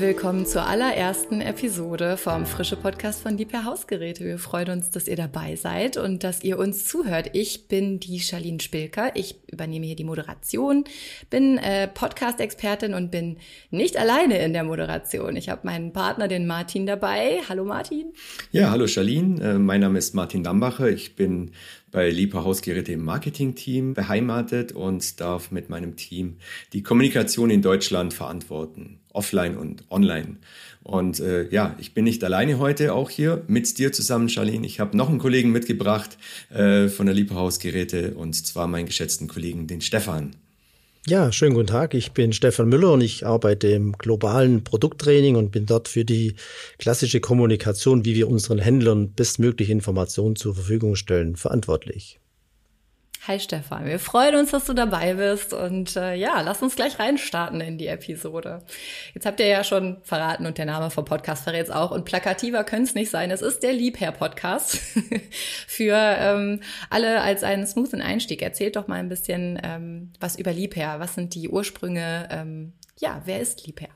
willkommen zur allerersten Episode vom Frische Podcast von Liebherr Hausgeräte. Wir freuen uns, dass ihr dabei seid und dass ihr uns zuhört. Ich bin die Charlene Spilker. Ich übernehme hier die Moderation, bin äh, Podcast-Expertin und bin nicht alleine in der Moderation. Ich habe meinen Partner, den Martin, dabei. Hallo Martin. Ja, hallo Charlene. Äh, mein Name ist Martin Dambacher. Ich bin bei Liebherr Hausgeräte im Marketing-Team beheimatet und darf mit meinem Team die Kommunikation in Deutschland verantworten offline und online. Und äh, ja, ich bin nicht alleine heute auch hier mit dir zusammen, Charlene. Ich habe noch einen Kollegen mitgebracht äh, von der Lieberhausgeräte und zwar meinen geschätzten Kollegen, den Stefan. Ja, schönen guten Tag. Ich bin Stefan Müller und ich arbeite im globalen Produkttraining und bin dort für die klassische Kommunikation, wie wir unseren Händlern bestmögliche Informationen zur Verfügung stellen, verantwortlich. Hi Stefan, wir freuen uns, dass du dabei bist und äh, ja, lass uns gleich reinstarten in die Episode. Jetzt habt ihr ja schon verraten und der Name vom Podcast verrät es auch und plakativer könnte es nicht sein. Es ist der Liebherr-Podcast für ähm, alle als einen smoothen Einstieg. Erzählt doch mal ein bisschen ähm, was über Liebherr. Was sind die Ursprünge? Ähm, ja, wer ist Liebherr?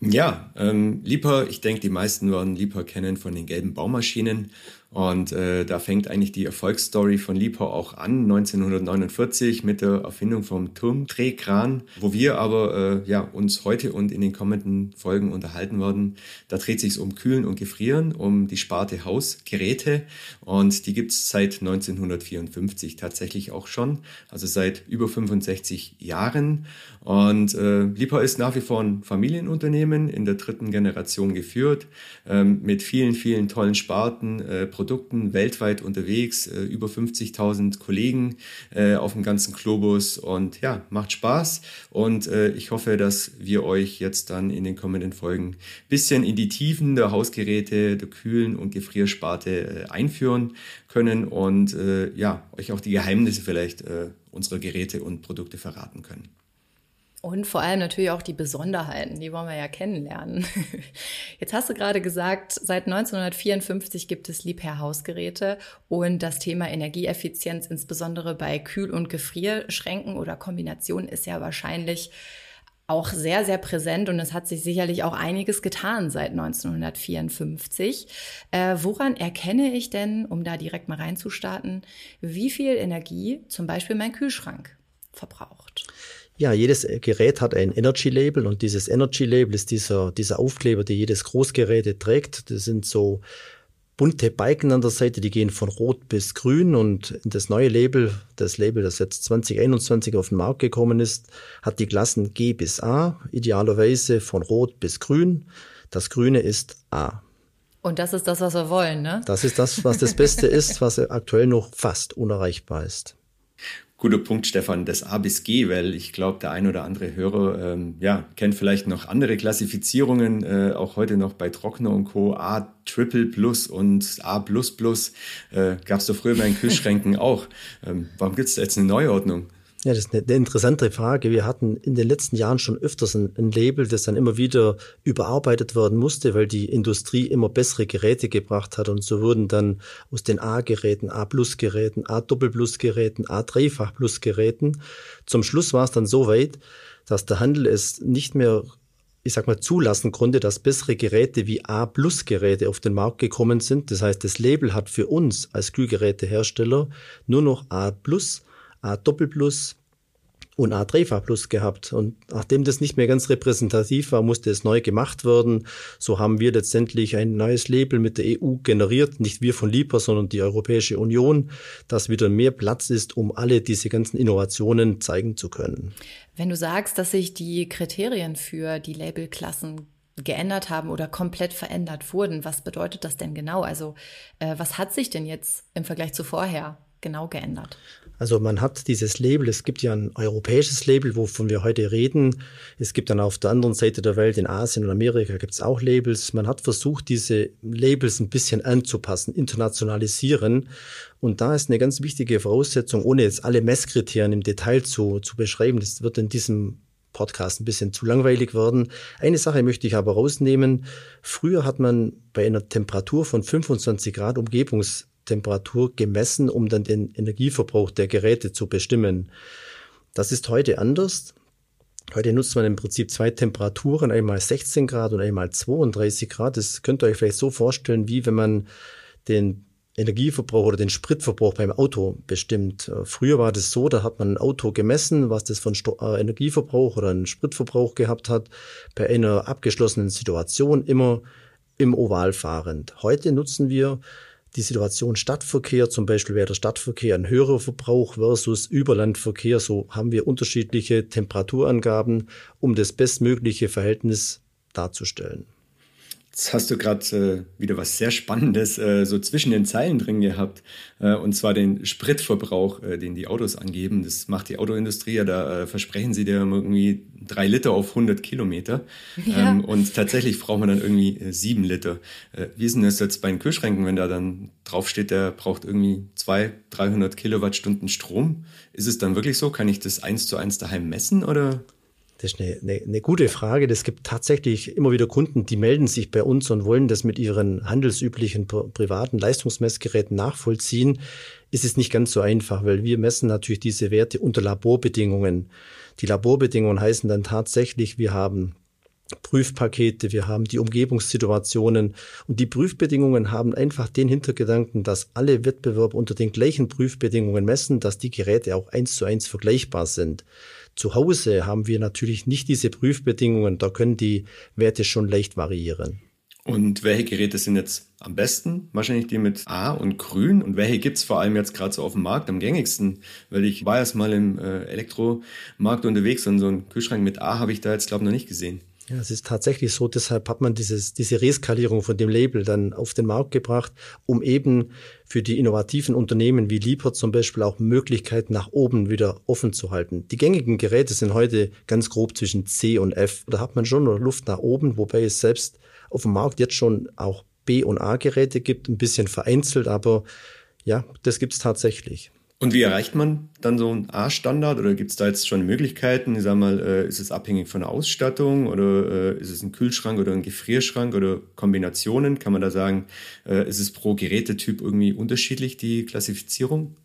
Ja, ähm, Liebherr, ich denke, die meisten werden Liebherr kennen von den gelben Baumaschinen und äh, da fängt eigentlich die Erfolgsstory von Liebherr auch an, 1949 mit der Erfindung vom Turmdrehkran, wo wir aber äh, ja, uns heute und in den kommenden Folgen unterhalten werden. Da dreht sich um Kühlen und Gefrieren, um die Sparte Hausgeräte und die gibt's seit 1954 tatsächlich auch schon, also seit über 65 Jahren. Und äh, Liebherr ist nach wie vor ein Familienunternehmen in der dritten Generation geführt, ähm, mit vielen, vielen tollen Sparten, äh, Produkten weltweit unterwegs, äh, über 50.000 Kollegen äh, auf dem ganzen Globus und ja, macht Spaß und äh, ich hoffe, dass wir euch jetzt dann in den kommenden Folgen bisschen in die Tiefen der Hausgeräte, der Kühlen- und Gefriersparte einführen können und ja, euch auch die Geheimnisse vielleicht unserer Geräte und Produkte verraten können. Und vor allem natürlich auch die Besonderheiten, die wollen wir ja kennenlernen. Jetzt hast du gerade gesagt, seit 1954 gibt es Liebherr Hausgeräte und das Thema Energieeffizienz, insbesondere bei Kühl- und Gefrierschränken oder Kombinationen, ist ja wahrscheinlich auch sehr, sehr präsent und es hat sich sicherlich auch einiges getan seit 1954. Äh, woran erkenne ich denn, um da direkt mal reinzustarten, wie viel Energie zum Beispiel mein Kühlschrank verbraucht? Ja, jedes Gerät hat ein Energy Label und dieses Energy Label ist dieser, dieser Aufkleber, der jedes Großgerät trägt. Das sind so bunte Balken an der Seite, die gehen von rot bis grün und das neue Label, das Label, das jetzt 2021 auf den Markt gekommen ist, hat die Klassen G bis A, idealerweise von rot bis grün. Das grüne ist A. Und das ist das, was wir wollen, ne? Das ist das, was das Beste ist, was aktuell noch fast unerreichbar ist. Guter Punkt, Stefan, das A bis G, weil ich glaube, der ein oder andere Hörer ähm, ja, kennt vielleicht noch andere Klassifizierungen, äh, auch heute noch bei Trockner und Co. A Triple Plus und A Plus Plus äh, gab es doch früher bei den Kühlschränken auch. Ähm, warum gibt es da jetzt eine Neuordnung? Ja, das ist eine, eine, interessante Frage. Wir hatten in den letzten Jahren schon öfters ein, ein, Label, das dann immer wieder überarbeitet werden musste, weil die Industrie immer bessere Geräte gebracht hat. Und so wurden dann aus den A-Geräten, A-Plus-Geräten, A-Doppel-Plus-Geräten, A-Dreifach-Plus-Geräten. Zum Schluss war es dann so weit, dass der Handel es nicht mehr ich sag mal, zulassen konnte, dass bessere Geräte wie A-Plus-Geräte auf den Markt gekommen sind. Das heißt, das Label hat für uns als Kühlgerätehersteller nur noch A-Plus A Doppel Plus und A Dreifach Plus gehabt. Und nachdem das nicht mehr ganz repräsentativ war, musste es neu gemacht werden. So haben wir letztendlich ein neues Label mit der EU generiert. Nicht wir von Lipa, sondern die Europäische Union, dass wieder mehr Platz ist, um alle diese ganzen Innovationen zeigen zu können. Wenn du sagst, dass sich die Kriterien für die Labelklassen geändert haben oder komplett verändert wurden, was bedeutet das denn genau? Also äh, was hat sich denn jetzt im Vergleich zu vorher genau geändert? Also man hat dieses Label, es gibt ja ein europäisches Label, wovon wir heute reden. Es gibt dann auf der anderen Seite der Welt, in Asien und Amerika, gibt es auch Labels. Man hat versucht, diese Labels ein bisschen anzupassen, internationalisieren. Und da ist eine ganz wichtige Voraussetzung, ohne jetzt alle Messkriterien im Detail zu, zu beschreiben, das wird in diesem Podcast ein bisschen zu langweilig werden. Eine Sache möchte ich aber rausnehmen. Früher hat man bei einer Temperatur von 25 Grad Umgebungs Temperatur gemessen, um dann den Energieverbrauch der Geräte zu bestimmen. Das ist heute anders. Heute nutzt man im Prinzip zwei Temperaturen, einmal 16 Grad und einmal 32 Grad. Das könnt ihr euch vielleicht so vorstellen, wie wenn man den Energieverbrauch oder den Spritverbrauch beim Auto bestimmt. Äh, früher war das so, da hat man ein Auto gemessen, was das von äh, Energieverbrauch oder einen Spritverbrauch gehabt hat, bei einer abgeschlossenen Situation immer im Oval fahrend. Heute nutzen wir die Situation Stadtverkehr, zum Beispiel wäre der Stadtverkehr ein höherer Verbrauch versus Überlandverkehr. So haben wir unterschiedliche Temperaturangaben, um das bestmögliche Verhältnis darzustellen. Jetzt hast du gerade äh, wieder was sehr Spannendes äh, so zwischen den Zeilen drin gehabt, äh, und zwar den Spritverbrauch, äh, den die Autos angeben. Das macht die Autoindustrie ja, da äh, versprechen sie dir irgendwie drei Liter auf 100 Kilometer. Ja. Ähm, und tatsächlich braucht man dann irgendwie äh, sieben Liter. Äh, wie ist denn das jetzt bei den Kühlschränken, wenn da dann draufsteht, der braucht irgendwie zwei, 300 Kilowattstunden Strom? Ist es dann wirklich so? Kann ich das eins zu eins daheim messen oder? Das ist eine, eine, eine gute Frage. Es gibt tatsächlich immer wieder Kunden, die melden sich bei uns und wollen das mit ihren handelsüblichen privaten Leistungsmessgeräten nachvollziehen. Ist es nicht ganz so einfach, weil wir messen natürlich diese Werte unter Laborbedingungen. Die Laborbedingungen heißen dann tatsächlich, wir haben Prüfpakete, wir haben die Umgebungssituationen und die Prüfbedingungen haben einfach den Hintergedanken, dass alle Wettbewerber unter den gleichen Prüfbedingungen messen, dass die Geräte auch eins zu eins vergleichbar sind. Zu Hause haben wir natürlich nicht diese Prüfbedingungen, da können die Werte schon leicht variieren. Und welche Geräte sind jetzt am besten? Wahrscheinlich die mit A und Grün. Und welche gibt's vor allem jetzt gerade so auf dem Markt am gängigsten? Weil ich war erst mal im äh, Elektromarkt unterwegs und so einen Kühlschrank mit A habe ich da jetzt, glaube ich, noch nicht gesehen. Ja, es ist tatsächlich so, deshalb hat man dieses, diese Reskalierung von dem Label dann auf den Markt gebracht, um eben für die innovativen Unternehmen wie Liebherr zum Beispiel auch Möglichkeiten nach oben wieder offen zu halten. Die gängigen Geräte sind heute ganz grob zwischen C und F. Da hat man schon Luft nach oben, wobei es selbst auf dem Markt jetzt schon auch B- und A-Geräte gibt, ein bisschen vereinzelt, aber ja, das gibt's tatsächlich. Und wie erreicht man dann so einen A-Standard oder gibt es da jetzt schon Möglichkeiten? Ich sag mal, äh, ist es abhängig von der Ausstattung oder äh, ist es ein Kühlschrank oder ein Gefrierschrank oder Kombinationen? Kann man da sagen, äh, ist es pro Gerätetyp irgendwie unterschiedlich, die Klassifizierung?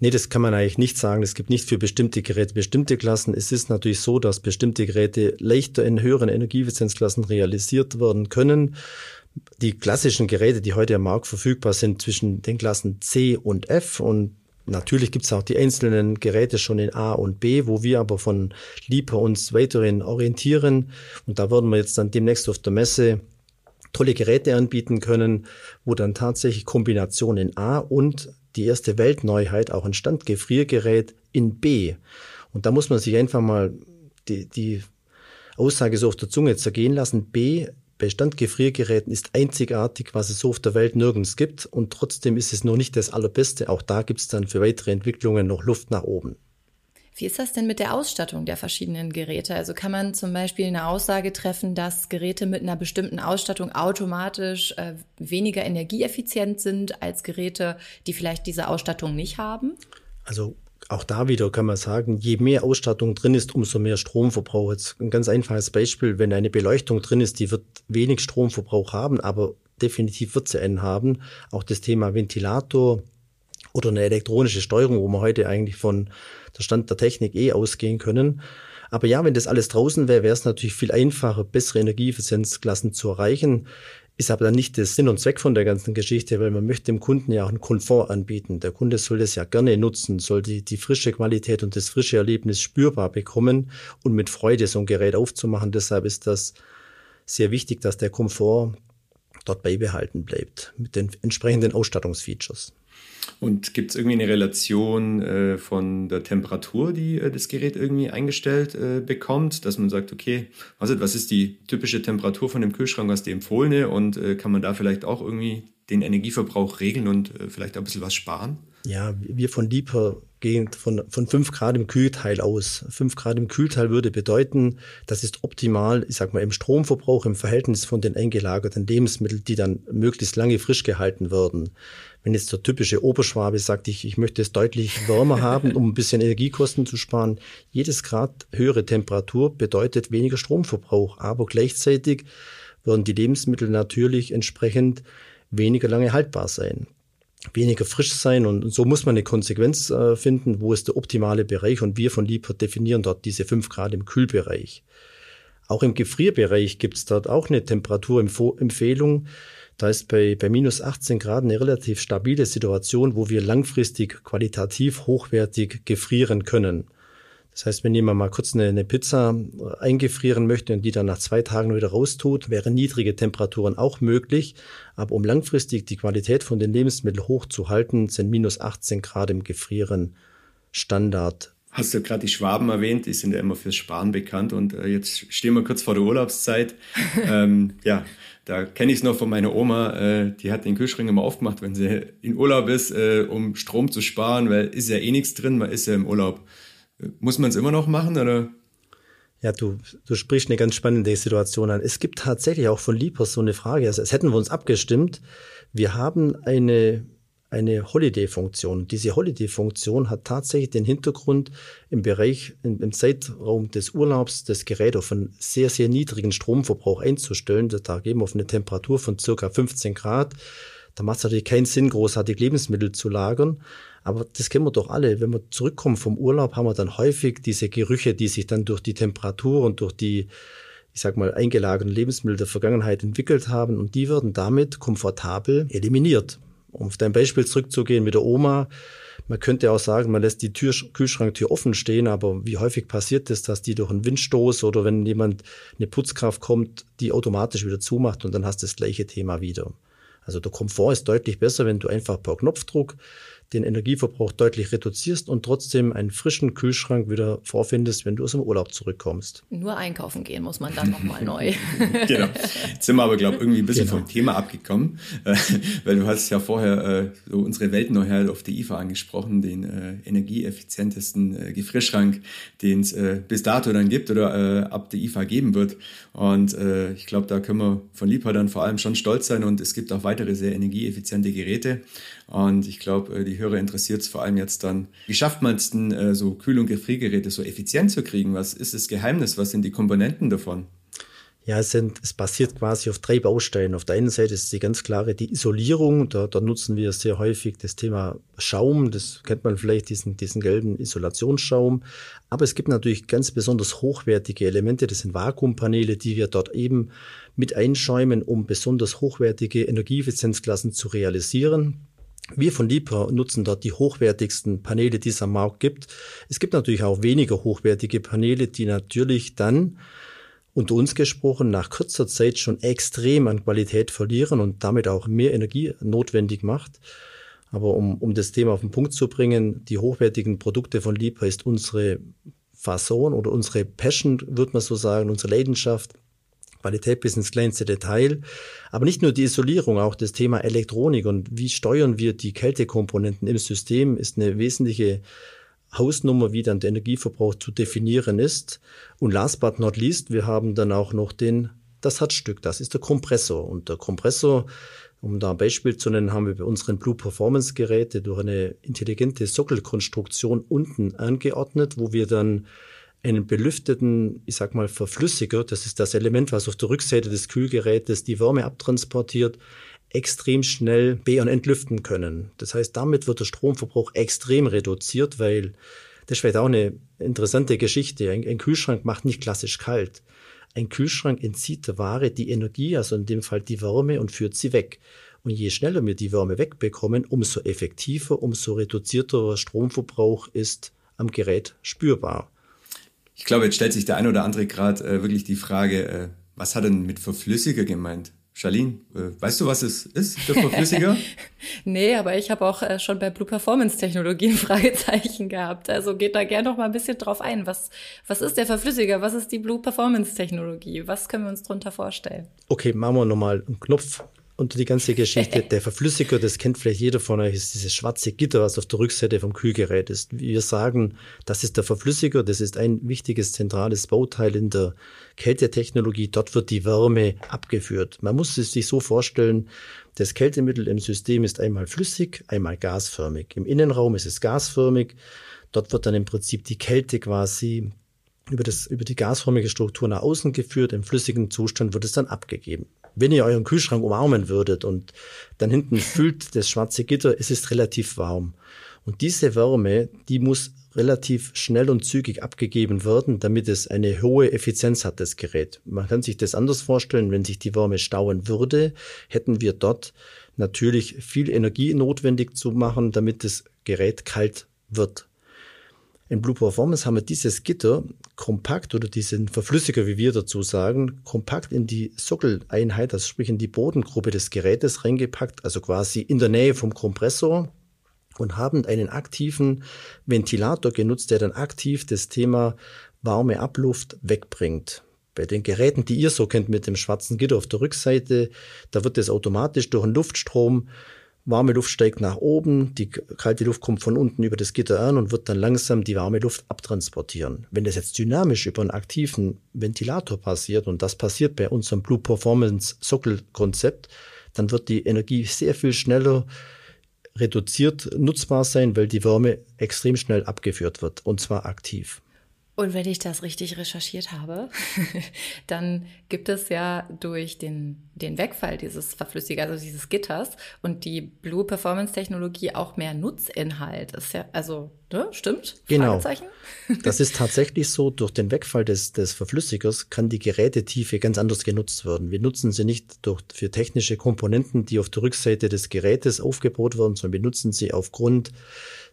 Nee, das kann man eigentlich nicht sagen. Es gibt nicht für bestimmte Geräte bestimmte Klassen. Es ist natürlich so, dass bestimmte Geräte leichter in höheren Energieeffizienzklassen realisiert werden können. Die klassischen Geräte, die heute am Markt verfügbar sind, zwischen den Klassen C und F und Natürlich gibt es auch die einzelnen Geräte schon in A und B, wo wir aber von Liebherr uns weiterhin orientieren. Und da werden wir jetzt dann demnächst auf der Messe tolle Geräte anbieten können, wo dann tatsächlich Kombination in A und die erste Weltneuheit auch ein Standgefriergerät in B. Und da muss man sich einfach mal die, die Aussage so auf der Zunge zergehen lassen. B Standgefriergeräten ist einzigartig, was es so auf der Welt nirgends gibt. Und trotzdem ist es noch nicht das Allerbeste. Auch da gibt es dann für weitere Entwicklungen noch Luft nach oben. Wie ist das denn mit der Ausstattung der verschiedenen Geräte? Also kann man zum Beispiel eine Aussage treffen, dass Geräte mit einer bestimmten Ausstattung automatisch äh, weniger energieeffizient sind als Geräte, die vielleicht diese Ausstattung nicht haben? Also auch da wieder kann man sagen, je mehr Ausstattung drin ist, umso mehr Stromverbrauch. Jetzt ein ganz einfaches Beispiel, wenn eine Beleuchtung drin ist, die wird wenig Stromverbrauch haben, aber definitiv wird sie einen haben. Auch das Thema Ventilator oder eine elektronische Steuerung, wo wir heute eigentlich von der Stand der Technik eh ausgehen können. Aber ja, wenn das alles draußen wäre, wäre es natürlich viel einfacher, bessere Energieeffizienzklassen zu erreichen. Ist aber dann nicht der Sinn und Zweck von der ganzen Geschichte, weil man möchte dem Kunden ja auch einen Komfort anbieten. Der Kunde soll das ja gerne nutzen, soll die, die frische Qualität und das frische Erlebnis spürbar bekommen und mit Freude so ein Gerät aufzumachen. Deshalb ist das sehr wichtig, dass der Komfort dort beibehalten bleibt mit den entsprechenden Ausstattungsfeatures. Und gibt es irgendwie eine Relation äh, von der Temperatur, die äh, das Gerät irgendwie eingestellt äh, bekommt, dass man sagt, okay, was, was ist die typische Temperatur von dem Kühlschrank, was die empfohlene und äh, kann man da vielleicht auch irgendwie den Energieverbrauch regeln und äh, vielleicht ein bisschen was sparen? Ja, wir von Liebherr gehen von, von 5 Grad im Kühlteil aus. 5 Grad im Kühlteil würde bedeuten, das ist optimal, ich sag mal, im Stromverbrauch im Verhältnis von den eingelagerten Lebensmitteln, die dann möglichst lange frisch gehalten werden. Wenn jetzt der typische Oberschwabe sagt, ich, ich möchte es deutlich wärmer haben, um ein bisschen Energiekosten zu sparen, jedes Grad höhere Temperatur bedeutet weniger Stromverbrauch, aber gleichzeitig werden die Lebensmittel natürlich entsprechend weniger lange haltbar sein. weniger frisch sein und so muss man eine Konsequenz äh, finden, wo ist der optimale Bereich und wir von Liebherr definieren dort diese fünf Grad im Kühlbereich. Auch im Gefrierbereich gibt es dort auch eine Temperaturempfehlung. Da ist bei, bei minus 18 Grad eine relativ stabile Situation, wo wir langfristig qualitativ hochwertig gefrieren können. Das heißt, wenn jemand mal kurz eine, eine, Pizza eingefrieren möchte und die dann nach zwei Tagen wieder raustut, wären niedrige Temperaturen auch möglich. Aber um langfristig die Qualität von den Lebensmitteln hochzuhalten, sind minus 18 Grad im Gefrieren Standard. Hast du gerade die Schwaben erwähnt, die sind ja immer fürs Sparen bekannt und äh, jetzt stehen wir kurz vor der Urlaubszeit. ähm, ja, da kenne ich es noch von meiner Oma, äh, die hat den Kühlschrank immer aufgemacht, wenn sie in Urlaub ist, äh, um Strom zu sparen, weil ist ja eh nichts drin, man ist ja im Urlaub. Muss man es immer noch machen oder? Ja, du, du sprichst eine ganz spannende Situation an. Es gibt tatsächlich auch von Liebers so eine Frage, also es hätten wir uns abgestimmt. Wir haben eine, eine Holiday-Funktion. Diese Holiday-Funktion hat tatsächlich den Hintergrund im Bereich, im, Zeitraum des Urlaubs das Gerät auf einen sehr, sehr niedrigen Stromverbrauch einzustellen. Da geben wir auf eine Temperatur von circa 15 Grad. Da macht es natürlich keinen Sinn, großartig Lebensmittel zu lagern. Aber das kennen wir doch alle. Wenn wir zurückkommen vom Urlaub, haben wir dann häufig diese Gerüche, die sich dann durch die Temperatur und durch die, ich sag mal, eingelagerten Lebensmittel der Vergangenheit entwickelt haben. Und die werden damit komfortabel eliminiert. Um auf dein Beispiel zurückzugehen mit der Oma. Man könnte auch sagen, man lässt die Tür, Kühlschranktür offen stehen, aber wie häufig passiert es, dass die durch einen Windstoß oder wenn jemand eine Putzkraft kommt, die automatisch wieder zumacht und dann hast du das gleiche Thema wieder. Also der Komfort ist deutlich besser, wenn du einfach per Knopfdruck den Energieverbrauch deutlich reduzierst und trotzdem einen frischen Kühlschrank wieder vorfindest, wenn du aus dem Urlaub zurückkommst. Nur einkaufen gehen muss man dann nochmal neu. genau. Jetzt sind wir aber, glaube ich, irgendwie ein bisschen genau. vom Thema abgekommen, äh, weil du hast ja vorher äh, so unsere Weltneuheit auf die IFA angesprochen, den äh, energieeffizientesten äh, Gefrierschrank, den es äh, bis dato dann gibt oder äh, ab der IFA geben wird. Und äh, ich glaube, da können wir von Liebherr dann vor allem schon stolz sein und es gibt auch weitere sehr energieeffiziente Geräte. Und ich glaube, äh, die Hörer interessiert es vor allem jetzt dann, wie schafft man es denn, äh, so Kühl- und Gefriergeräte so effizient zu kriegen? Was ist das Geheimnis? Was sind die Komponenten davon? Ja, es, sind, es basiert quasi auf drei Bausteinen. Auf der einen Seite ist die ganz klare die Isolierung. Da, da nutzen wir sehr häufig das Thema Schaum. Das kennt man vielleicht, diesen, diesen gelben Isolationsschaum. Aber es gibt natürlich ganz besonders hochwertige Elemente. Das sind Vakuumpaneele, die wir dort eben mit einschäumen, um besonders hochwertige Energieeffizienzklassen zu realisieren. Wir von Libra nutzen dort die hochwertigsten Paneele, die es am Markt gibt. Es gibt natürlich auch weniger hochwertige Paneele, die natürlich dann unter uns gesprochen nach kurzer Zeit schon extrem an Qualität verlieren und damit auch mehr Energie notwendig macht. Aber um, um das Thema auf den Punkt zu bringen, die hochwertigen Produkte von Libra ist unsere Fasson oder unsere Passion, würde man so sagen, unsere Leidenschaft. Qualität bis ins kleinste Detail. Aber nicht nur die Isolierung, auch das Thema Elektronik und wie steuern wir die Kältekomponenten im System ist eine wesentliche Hausnummer, wie dann der Energieverbrauch zu definieren ist. Und last but not least, wir haben dann auch noch den, das Herzstück, das ist der Kompressor. Und der Kompressor, um da ein Beispiel zu nennen, haben wir bei unseren Blue Performance Geräte durch eine intelligente Sockelkonstruktion unten angeordnet, wo wir dann einen belüfteten, ich sag mal, Verflüssiger, das ist das Element, was auf der Rückseite des Kühlgerätes die Wärme abtransportiert, extrem schnell be- und entlüften können. Das heißt, damit wird der Stromverbrauch extrem reduziert, weil das ist vielleicht auch eine interessante Geschichte. Ein, ein Kühlschrank macht nicht klassisch kalt. Ein Kühlschrank entzieht der Ware die Energie, also in dem Fall die Wärme, und führt sie weg. Und je schneller wir die Wärme wegbekommen, umso effektiver, umso reduzierter Stromverbrauch ist am Gerät spürbar. Ich glaube, jetzt stellt sich der ein oder andere gerade äh, wirklich die Frage, äh, was hat denn mit Verflüssiger gemeint? Charlene, äh, weißt du, was es ist, der Verflüssiger? nee, aber ich habe auch äh, schon bei Blue Performance Technologien Fragezeichen gehabt. Also geht da gerne noch mal ein bisschen drauf ein. Was, was ist der Verflüssiger? Was ist die Blue Performance Technologie? Was können wir uns darunter vorstellen? Okay, machen wir nochmal einen Knopf und die ganze Geschichte, der Verflüssiger, das kennt vielleicht jeder von euch, ist dieses schwarze Gitter, was auf der Rückseite vom Kühlgerät ist. Wir sagen, das ist der Verflüssiger, das ist ein wichtiges zentrales Bauteil in der Kältetechnologie. Dort wird die Wärme abgeführt. Man muss es sich so vorstellen, das Kältemittel im System ist einmal flüssig, einmal gasförmig. Im Innenraum ist es gasförmig. Dort wird dann im Prinzip die Kälte quasi über, das, über die gasförmige Struktur nach außen geführt. Im flüssigen Zustand wird es dann abgegeben. Wenn ihr euren Kühlschrank umarmen würdet und dann hinten füllt das schwarze Gitter, es ist relativ warm. Und diese Wärme, die muss relativ schnell und zügig abgegeben werden, damit es eine hohe Effizienz hat, das Gerät. Man kann sich das anders vorstellen, wenn sich die Wärme stauen würde, hätten wir dort natürlich viel Energie notwendig zu machen, damit das Gerät kalt wird. In Blue Performance haben wir dieses Gitter kompakt oder diesen Verflüssiger, wie wir dazu sagen, kompakt in die Sockeleinheit, also sprich in die Bodengruppe des Gerätes reingepackt, also quasi in der Nähe vom Kompressor und haben einen aktiven Ventilator genutzt, der dann aktiv das Thema warme Abluft wegbringt. Bei den Geräten, die ihr so kennt mit dem schwarzen Gitter auf der Rückseite, da wird das automatisch durch einen Luftstrom, warme Luft steigt nach oben, die kalte Luft kommt von unten über das Gitter an und wird dann langsam die warme Luft abtransportieren. Wenn das jetzt dynamisch über einen aktiven Ventilator passiert, und das passiert bei unserem Blue Performance Sockelkonzept, dann wird die Energie sehr viel schneller reduziert nutzbar sein, weil die Wärme extrem schnell abgeführt wird und zwar aktiv. Und wenn ich das richtig recherchiert habe, dann gibt es ja durch den, den Wegfall dieses Verflüssigers, also dieses Gitters und die Blue Performance Technologie auch mehr Nutzinhalt. Ist ja, also, ne, stimmt? Genau. Das ist tatsächlich so. Durch den Wegfall des, des Verflüssigers kann die Gerätetiefe ganz anders genutzt werden. Wir nutzen sie nicht durch, für technische Komponenten, die auf der Rückseite des Gerätes aufgebaut werden, sondern wir nutzen sie aufgrund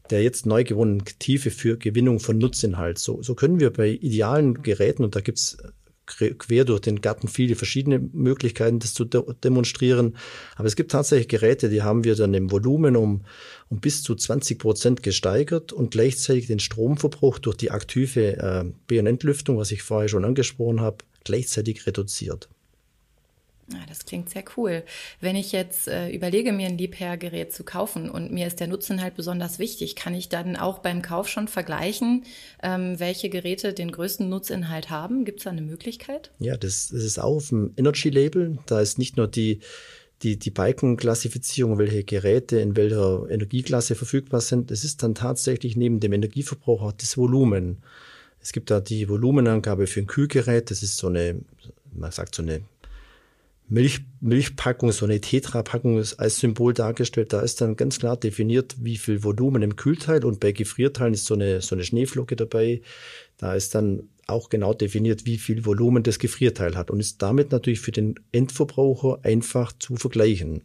der jetzt neu gewonnenen Tiefe für Gewinnung von Nutzinhalt. So, so können wir bei idealen Geräten, und da gibt's quer durch den Garten viele verschiedene Möglichkeiten, das zu de demonstrieren. Aber es gibt tatsächlich Geräte, die haben wir dann im Volumen um, um bis zu 20 Prozent gesteigert und gleichzeitig den Stromverbrauch durch die aktive äh, B- und Entlüftung, was ich vorher schon angesprochen habe, gleichzeitig reduziert. Ja, das klingt sehr cool. Wenn ich jetzt äh, überlege, mir ein Liebherrgerät zu kaufen und mir ist der Nutzen halt besonders wichtig, kann ich dann auch beim Kauf schon vergleichen, ähm, welche Geräte den größten Nutzinhalt haben? Gibt es da eine Möglichkeit? Ja, das, das ist auch auf dem Energy-Label. Da ist nicht nur die die, die Balkenklassifizierung, welche Geräte in welcher Energieklasse verfügbar sind. Es ist dann tatsächlich neben dem Energieverbrauch auch das Volumen. Es gibt da die Volumenangabe für ein Kühlgerät. Das ist so eine, man sagt so eine Milch, Milchpackung, so eine Tetra-Packung ist als Symbol dargestellt. Da ist dann ganz klar definiert, wie viel Volumen im Kühlteil und bei Gefrierteilen ist so eine, so eine Schneeflocke dabei. Da ist dann auch genau definiert, wie viel Volumen das Gefrierteil hat und ist damit natürlich für den Endverbraucher einfach zu vergleichen.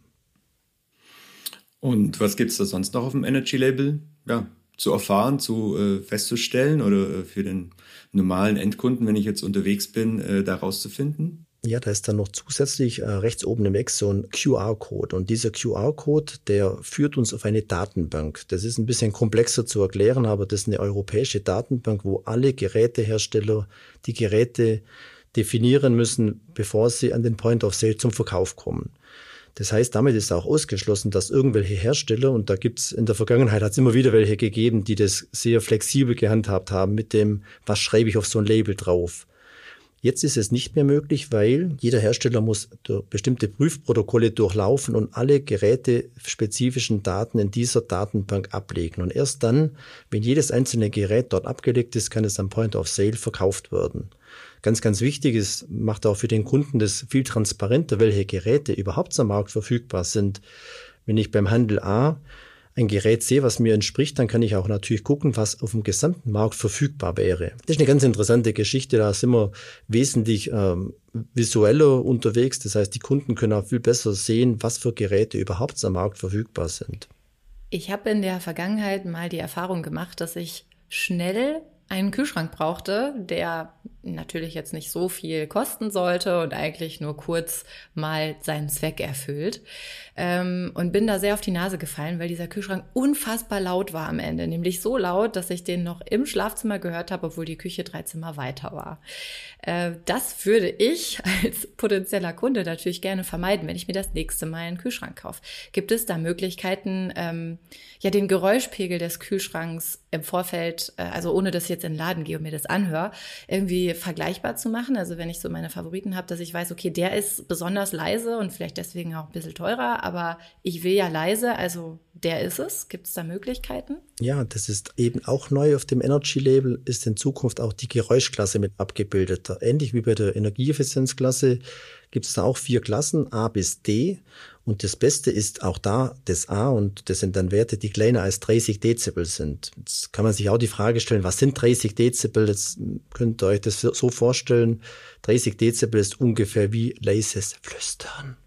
Und was gibt's da sonst noch auf dem Energy Label? Ja, zu erfahren, zu äh, festzustellen oder äh, für den normalen Endkunden, wenn ich jetzt unterwegs bin, äh, da rauszufinden? Ja, da ist dann noch zusätzlich äh, rechts oben im Eck so ein QR-Code. Und dieser QR-Code, der führt uns auf eine Datenbank. Das ist ein bisschen komplexer zu erklären, aber das ist eine europäische Datenbank, wo alle Gerätehersteller die Geräte definieren müssen, bevor sie an den Point of Sale zum Verkauf kommen. Das heißt, damit ist auch ausgeschlossen, dass irgendwelche Hersteller, und da gibt's in der Vergangenheit hat es immer wieder welche gegeben, die das sehr flexibel gehandhabt haben mit dem, was schreibe ich auf so ein Label drauf. Jetzt ist es nicht mehr möglich, weil jeder Hersteller muss bestimmte Prüfprotokolle durchlaufen und alle gerätespezifischen Daten in dieser Datenbank ablegen. Und erst dann, wenn jedes einzelne Gerät dort abgelegt ist, kann es am Point of Sale verkauft werden. Ganz, ganz wichtig ist, macht auch für den Kunden das viel transparenter, welche Geräte überhaupt am Markt verfügbar sind. Wenn ich beim Handel A ein Gerät sehe, was mir entspricht, dann kann ich auch natürlich gucken, was auf dem gesamten Markt verfügbar wäre. Das ist eine ganz interessante Geschichte. Da sind wir wesentlich ähm, visueller unterwegs. Das heißt, die Kunden können auch viel besser sehen, was für Geräte überhaupt am Markt verfügbar sind. Ich habe in der Vergangenheit mal die Erfahrung gemacht, dass ich schnell einen Kühlschrank brauchte, der natürlich jetzt nicht so viel kosten sollte und eigentlich nur kurz mal seinen Zweck erfüllt. Ähm, und bin da sehr auf die Nase gefallen, weil dieser Kühlschrank unfassbar laut war am Ende. Nämlich so laut, dass ich den noch im Schlafzimmer gehört habe, obwohl die Küche drei Zimmer weiter war. Äh, das würde ich als potenzieller Kunde natürlich gerne vermeiden, wenn ich mir das nächste Mal einen Kühlschrank kaufe. Gibt es da Möglichkeiten, ähm, ja, den Geräuschpegel des Kühlschranks im Vorfeld, äh, also ohne dass ich jetzt in den Laden gehe und mir das anhöre, irgendwie vergleichbar zu machen? Also wenn ich so meine Favoriten habe, dass ich weiß, okay, der ist besonders leise und vielleicht deswegen auch ein bisschen teurer, aber ich will ja leise, also der ist es. Gibt es da Möglichkeiten? Ja, das ist eben auch neu auf dem Energy-Label, ist in Zukunft auch die Geräuschklasse mit abgebildet. Ähnlich wie bei der Energieeffizienzklasse gibt es da auch vier Klassen, A bis D. Und das Beste ist auch da das A und das sind dann Werte, die kleiner als 30 Dezibel sind. Jetzt kann man sich auch die Frage stellen, was sind 30 Dezibel? Jetzt könnt ihr euch das so vorstellen. 30 Dezibel ist ungefähr wie leises Flüstern.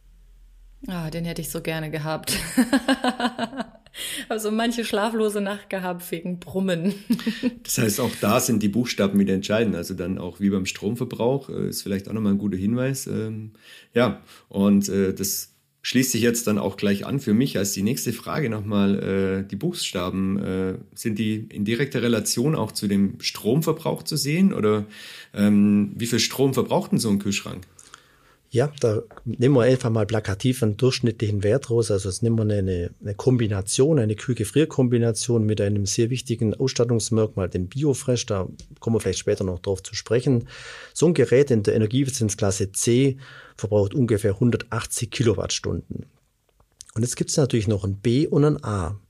Ah, den hätte ich so gerne gehabt. also manche schlaflose Nacht gehabt wegen Brummen. das heißt, auch da sind die Buchstaben wieder entscheidend. Also dann auch wie beim Stromverbrauch äh, ist vielleicht auch nochmal ein guter Hinweis. Ähm, ja, und äh, das schließt sich jetzt dann auch gleich an für mich als die nächste Frage nochmal. Äh, die Buchstaben, äh, sind die in direkter Relation auch zu dem Stromverbrauch zu sehen? Oder ähm, wie viel Strom verbraucht denn so ein Kühlschrank? Ja, da nehmen wir einfach mal plakativ einen durchschnittlichen Wert raus. Also jetzt nehmen wir eine, eine Kombination, eine Kühl-Gefrier-Kombination mit einem sehr wichtigen Ausstattungsmerkmal, dem Biofresh. Da kommen wir vielleicht später noch drauf zu sprechen. So ein Gerät in der Energieeffizienzklasse C verbraucht ungefähr 180 Kilowattstunden. Und jetzt gibt es natürlich noch ein B und ein A.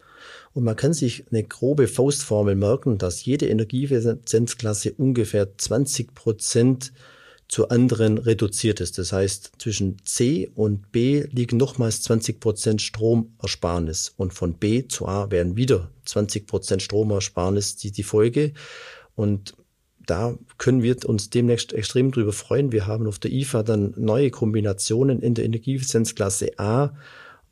Und man kann sich eine grobe Faustformel merken, dass jede Energieeffizienzklasse ungefähr 20 Prozent zu anderen reduziert ist. Das heißt, zwischen C und B liegen nochmals 20 Prozent Stromersparnis und von B zu A werden wieder 20 Prozent Stromersparnis die, die Folge. Und da können wir uns demnächst extrem drüber freuen. Wir haben auf der IFA dann neue Kombinationen in der Energieeffizienzklasse A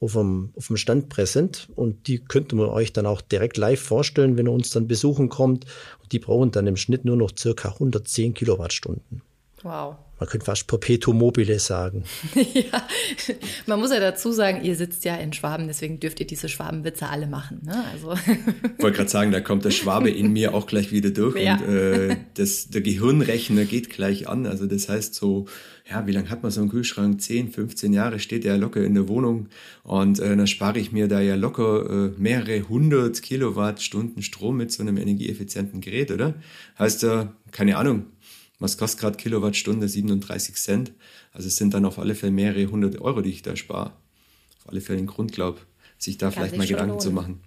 auf dem, auf dem Stand präsent und die könnten wir euch dann auch direkt live vorstellen, wenn ihr uns dann besuchen kommt. Die brauchen dann im Schnitt nur noch circa 110 Kilowattstunden. Wow. Man könnte fast Perpetuum mobile sagen. ja, man muss ja dazu sagen, ihr sitzt ja in Schwaben, deswegen dürft ihr diese Schwabenwitze alle machen. Ne? Also. Ich wollte gerade sagen, da kommt der Schwabe in mir auch gleich wieder durch ja. und äh, das, der Gehirnrechner geht gleich an. Also das heißt so, ja, wie lange hat man so einen Kühlschrank? 10, 15 Jahre steht der locker in der Wohnung und äh, dann spare ich mir da ja locker äh, mehrere hundert Kilowattstunden Strom mit so einem energieeffizienten Gerät, oder? Heißt ja, äh, keine Ahnung, was kostet gerade Kilowattstunde? 37 Cent. Also es sind dann auf alle Fälle mehrere hundert Euro, die ich da spare. Auf alle Fälle ein Grund, glaube sich da Kann vielleicht mal Gedanken lohnen. zu machen.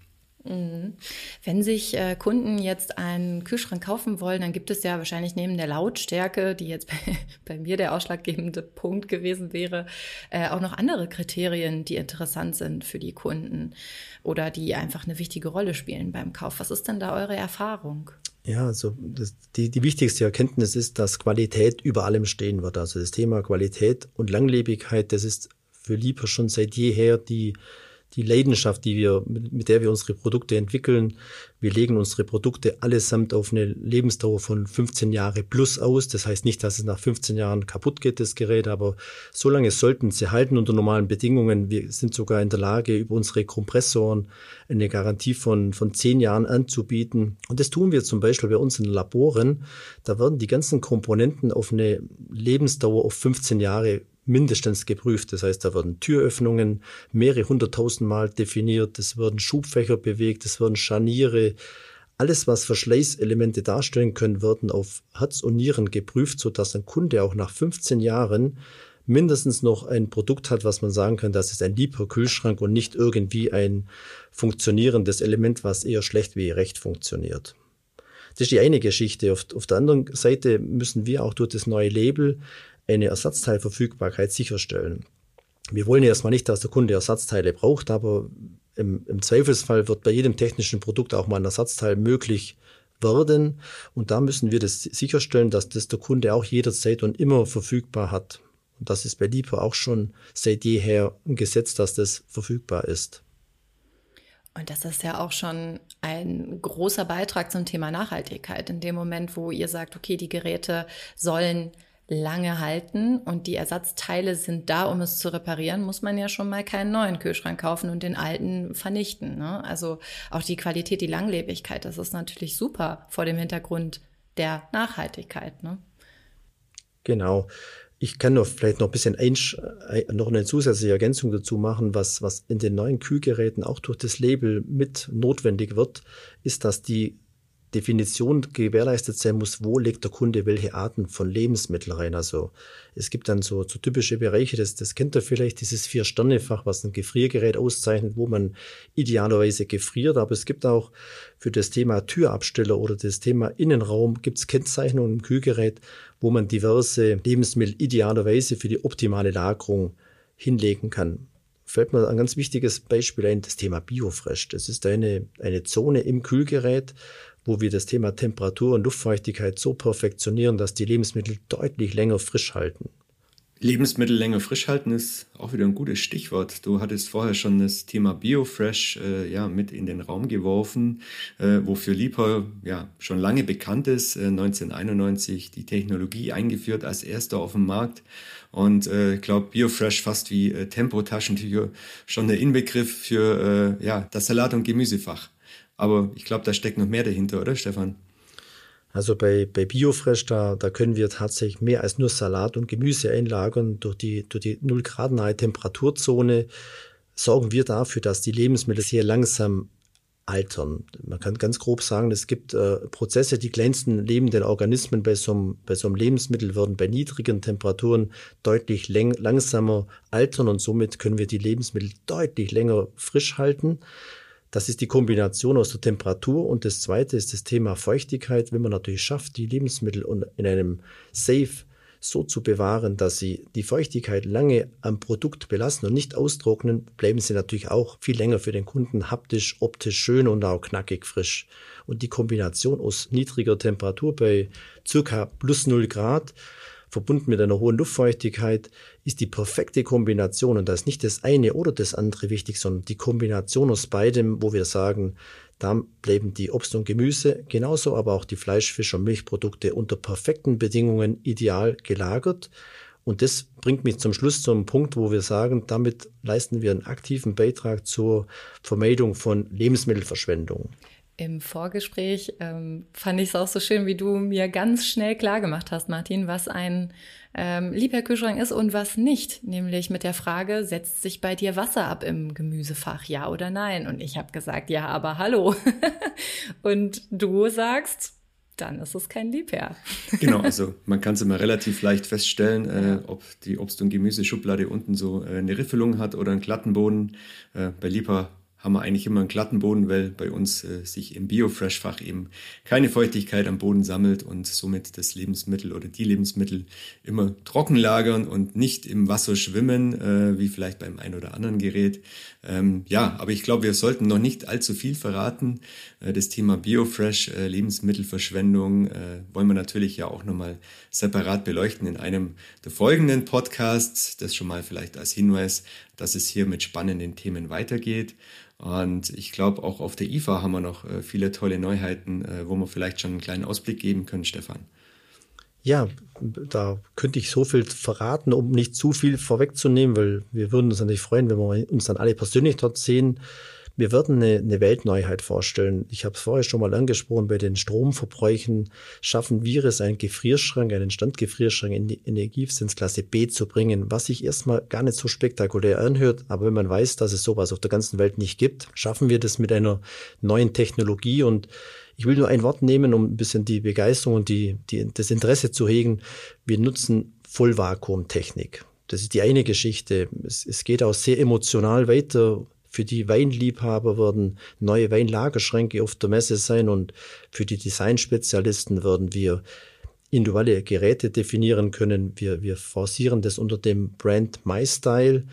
Mhm. Wenn sich äh, Kunden jetzt einen Kühlschrank kaufen wollen, dann gibt es ja wahrscheinlich neben der Lautstärke, die jetzt bei, bei mir der ausschlaggebende Punkt gewesen wäre, äh, auch noch andere Kriterien, die interessant sind für die Kunden oder die einfach eine wichtige Rolle spielen beim Kauf. Was ist denn da eure Erfahrung? Ja, also das, die, die wichtigste Erkenntnis ist, dass Qualität über allem stehen wird. Also das Thema Qualität und Langlebigkeit, das ist für Lieber schon seit jeher die die Leidenschaft, die wir, mit der wir unsere Produkte entwickeln. Wir legen unsere Produkte allesamt auf eine Lebensdauer von 15 Jahre plus aus. Das heißt nicht, dass es nach 15 Jahren kaputt geht, das Gerät, aber so lange sollten sie halten unter normalen Bedingungen. Wir sind sogar in der Lage, über unsere Kompressoren eine Garantie von, von 10 Jahren anzubieten. Und das tun wir zum Beispiel bei uns in Laboren. Da werden die ganzen Komponenten auf eine Lebensdauer auf 15 Jahre mindestens geprüft. Das heißt, da werden Türöffnungen mehrere hunderttausend Mal definiert, es werden Schubfächer bewegt, es werden Scharniere, alles, was Verschleißelemente darstellen können, werden auf Herz und Nieren geprüft, sodass ein Kunde auch nach 15 Jahren mindestens noch ein Produkt hat, was man sagen kann, das ist ein lieber Kühlschrank und nicht irgendwie ein funktionierendes Element, was eher schlecht wie recht funktioniert. Das ist die eine Geschichte. Auf, auf der anderen Seite müssen wir auch durch das neue Label eine Ersatzteilverfügbarkeit sicherstellen. Wir wollen erstmal nicht, dass der Kunde Ersatzteile braucht, aber im, im Zweifelsfall wird bei jedem technischen Produkt auch mal ein Ersatzteil möglich werden. Und da müssen wir das sicherstellen, dass das der Kunde auch jederzeit und immer verfügbar hat. Und das ist bei Lipo auch schon seit jeher ein Gesetz, dass das verfügbar ist. Und das ist ja auch schon ein großer Beitrag zum Thema Nachhaltigkeit. In dem Moment, wo ihr sagt, okay, die Geräte sollen lange halten und die Ersatzteile sind da, um es zu reparieren, muss man ja schon mal keinen neuen Kühlschrank kaufen und den alten vernichten. Ne? Also auch die Qualität, die Langlebigkeit, das ist natürlich super vor dem Hintergrund der Nachhaltigkeit. Ne? Genau. Ich kann noch vielleicht noch ein bisschen einsch äh, noch eine zusätzliche Ergänzung dazu machen, was, was in den neuen Kühlgeräten auch durch das Label mit notwendig wird, ist, dass die Definition gewährleistet sein muss, wo legt der Kunde welche Arten von Lebensmitteln rein. Also es gibt dann so, so typische Bereiche, das, das kennt ihr vielleicht, dieses Vier-Sterne-Fach, was ein Gefriergerät auszeichnet, wo man idealerweise gefriert. Aber es gibt auch für das Thema Türabsteller oder das Thema Innenraum gibt es Kennzeichnungen im Kühlgerät, wo man diverse Lebensmittel idealerweise für die optimale Lagerung hinlegen kann fällt mir ein ganz wichtiges Beispiel ein, das Thema Biofresh. Das ist eine, eine Zone im Kühlgerät, wo wir das Thema Temperatur und Luftfeuchtigkeit so perfektionieren, dass die Lebensmittel deutlich länger frisch halten. Lebensmittel länger frisch halten ist auch wieder ein gutes Stichwort. Du hattest vorher schon das Thema Biofresh äh, ja, mit in den Raum geworfen, äh, wofür Liebherr ja schon lange bekannt ist. Äh, 1991 die Technologie eingeführt als erster auf dem Markt. Und äh, ich glaube, Biofresh fast wie äh, Tempo-Taschentücher schon der Inbegriff für äh, ja, das Salat- und Gemüsefach. Aber ich glaube, da steckt noch mehr dahinter, oder Stefan? Also bei, bei Biofresh, da, da können wir tatsächlich mehr als nur Salat und Gemüse einlagern. Durch die, durch die 0 Grad nahe Temperaturzone sorgen wir dafür, dass die Lebensmittel sehr langsam altern. Man kann ganz grob sagen, es gibt äh, Prozesse, die kleinsten lebenden Organismen bei so, einem, bei so einem Lebensmittel würden bei niedrigen Temperaturen deutlich langsamer altern und somit können wir die Lebensmittel deutlich länger frisch halten. Das ist die Kombination aus der Temperatur und das zweite ist das Thema Feuchtigkeit. Wenn man natürlich schafft, die Lebensmittel in einem Safe so zu bewahren, dass sie die Feuchtigkeit lange am Produkt belassen und nicht austrocknen, bleiben sie natürlich auch viel länger für den Kunden haptisch, optisch schön und auch knackig frisch. Und die Kombination aus niedriger Temperatur bei circa plus 0 Grad verbunden mit einer hohen Luftfeuchtigkeit, ist die perfekte Kombination. Und da ist nicht das eine oder das andere wichtig, sondern die Kombination aus beidem, wo wir sagen, da bleiben die Obst und Gemüse, genauso aber auch die Fleisch, Fisch und Milchprodukte unter perfekten Bedingungen ideal gelagert. Und das bringt mich zum Schluss zum Punkt, wo wir sagen, damit leisten wir einen aktiven Beitrag zur Vermeidung von Lebensmittelverschwendung. Im Vorgespräch ähm, fand ich es auch so schön, wie du mir ganz schnell klar gemacht hast, Martin, was ein ähm, Liebherr-Kühlschrank ist und was nicht. Nämlich mit der Frage, setzt sich bei dir Wasser ab im Gemüsefach, ja oder nein? Und ich habe gesagt, ja, aber hallo. und du sagst, dann ist es kein Liebherr. genau, also man kann es immer relativ leicht feststellen, äh, ob die Obst- und Gemüseschublade unten so äh, eine Riffelung hat oder einen glatten Boden. Äh, bei Liebherr haben wir eigentlich immer einen glatten Boden, weil bei uns äh, sich im Biofresh-Fach eben keine Feuchtigkeit am Boden sammelt und somit das Lebensmittel oder die Lebensmittel immer trocken lagern und nicht im Wasser schwimmen, äh, wie vielleicht beim ein oder anderen Gerät. Ähm, ja, aber ich glaube, wir sollten noch nicht allzu viel verraten. Äh, das Thema Biofresh, äh, Lebensmittelverschwendung, äh, wollen wir natürlich ja auch nochmal separat beleuchten in einem der folgenden Podcasts. Das schon mal vielleicht als Hinweis, dass es hier mit spannenden Themen weitergeht. Und ich glaube, auch auf der IFA haben wir noch äh, viele tolle Neuheiten, äh, wo wir vielleicht schon einen kleinen Ausblick geben können, Stefan. Ja, da könnte ich so viel verraten, um nicht zu viel vorwegzunehmen, weil wir würden uns natürlich freuen, wenn wir uns dann alle persönlich dort sehen. Wir werden eine, eine Weltneuheit vorstellen. Ich habe es vorher schon mal angesprochen, bei den Stromverbräuchen schaffen wir es, einen Gefrierschrank, einen Standgefrierschrank in die Energieeffizienzklasse B zu bringen, was sich erstmal gar nicht so spektakulär anhört. Aber wenn man weiß, dass es sowas auf der ganzen Welt nicht gibt, schaffen wir das mit einer neuen Technologie und ich will nur ein Wort nehmen, um ein bisschen die Begeisterung und die, die, das Interesse zu hegen. Wir nutzen Vollvakuumtechnik. Das ist die eine Geschichte. Es, es geht auch sehr emotional weiter. Für die Weinliebhaber werden neue Weinlagerschränke auf der Messe sein und für die Designspezialisten werden wir individuelle Geräte definieren können. Wir, wir forcieren das unter dem Brand MyStyle.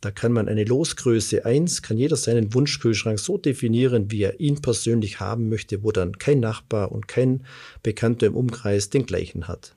Da kann man eine Losgröße 1, kann jeder seinen Wunschkühlschrank so definieren, wie er ihn persönlich haben möchte, wo dann kein Nachbar und kein Bekannter im Umkreis den gleichen hat.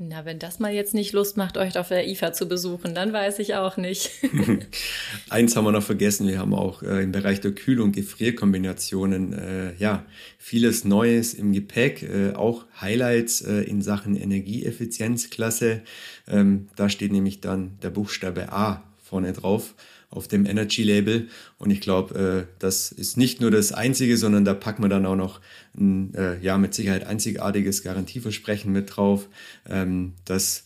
Na, wenn das mal jetzt nicht Lust macht, euch auf der IFA zu besuchen, dann weiß ich auch nicht. Eins haben wir noch vergessen, wir haben auch äh, im Bereich der Kühl- und Gefrierkombinationen äh, ja vieles Neues im Gepäck, äh, auch Highlights äh, in Sachen Energieeffizienzklasse. Ähm, da steht nämlich dann der Buchstabe A vorne drauf auf dem Energy Label. Und ich glaube, äh, das ist nicht nur das Einzige, sondern da packen wir dann auch noch ein, äh, ja, mit Sicherheit einzigartiges Garantieversprechen mit drauf, ähm, das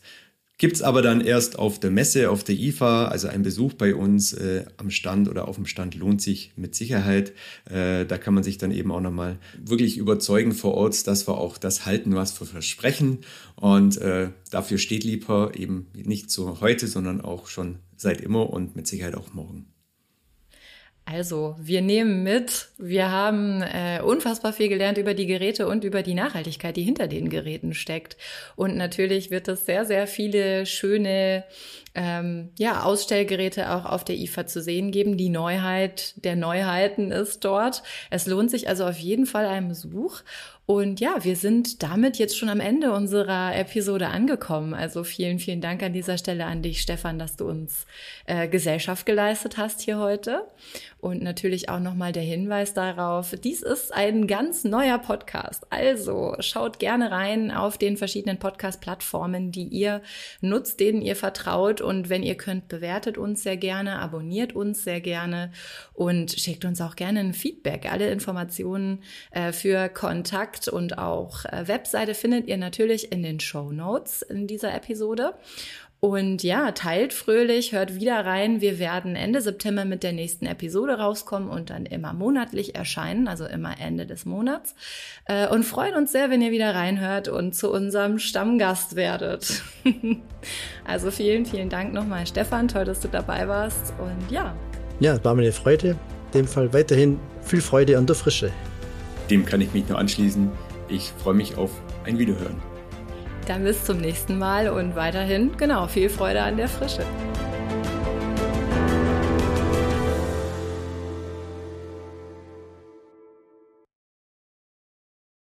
Gibt es aber dann erst auf der Messe, auf der IFA, also ein Besuch bei uns äh, am Stand oder auf dem Stand lohnt sich mit Sicherheit. Äh, da kann man sich dann eben auch nochmal wirklich überzeugen vor Ort, dass wir auch das halten, was wir versprechen. Und äh, dafür steht Liebherr eben nicht so heute, sondern auch schon seit immer und mit Sicherheit auch morgen. Also, wir nehmen mit, wir haben äh, unfassbar viel gelernt über die Geräte und über die Nachhaltigkeit, die hinter den Geräten steckt. Und natürlich wird es sehr, sehr viele schöne ähm, ja, Ausstellgeräte auch auf der IFA zu sehen geben. Die Neuheit der Neuheiten ist dort. Es lohnt sich also auf jeden Fall ein Besuch. Und ja, wir sind damit jetzt schon am Ende unserer Episode angekommen. Also vielen, vielen Dank an dieser Stelle an dich, Stefan, dass du uns äh, Gesellschaft geleistet hast hier heute. Und natürlich auch nochmal der Hinweis darauf, dies ist ein ganz neuer Podcast. Also schaut gerne rein auf den verschiedenen Podcast-Plattformen, die ihr nutzt, denen ihr vertraut. Und wenn ihr könnt, bewertet uns sehr gerne, abonniert uns sehr gerne und schickt uns auch gerne ein Feedback. Alle Informationen äh, für Kontakt und auch äh, Webseite findet ihr natürlich in den Show Notes in dieser Episode. Und ja, teilt fröhlich, hört wieder rein. Wir werden Ende September mit der nächsten Episode rauskommen und dann immer monatlich erscheinen, also immer Ende des Monats. Äh, und freuen uns sehr, wenn ihr wieder reinhört und zu unserem Stammgast werdet. also vielen, vielen Dank nochmal, Stefan. Toll, dass du dabei warst. Und ja. Ja, war mir eine Freude. In dem Fall weiterhin viel Freude an der Frische. Dem kann ich mich nur anschließen. Ich freue mich auf ein Wiederhören. Dann bis zum nächsten Mal und weiterhin, genau, viel Freude an der Frische.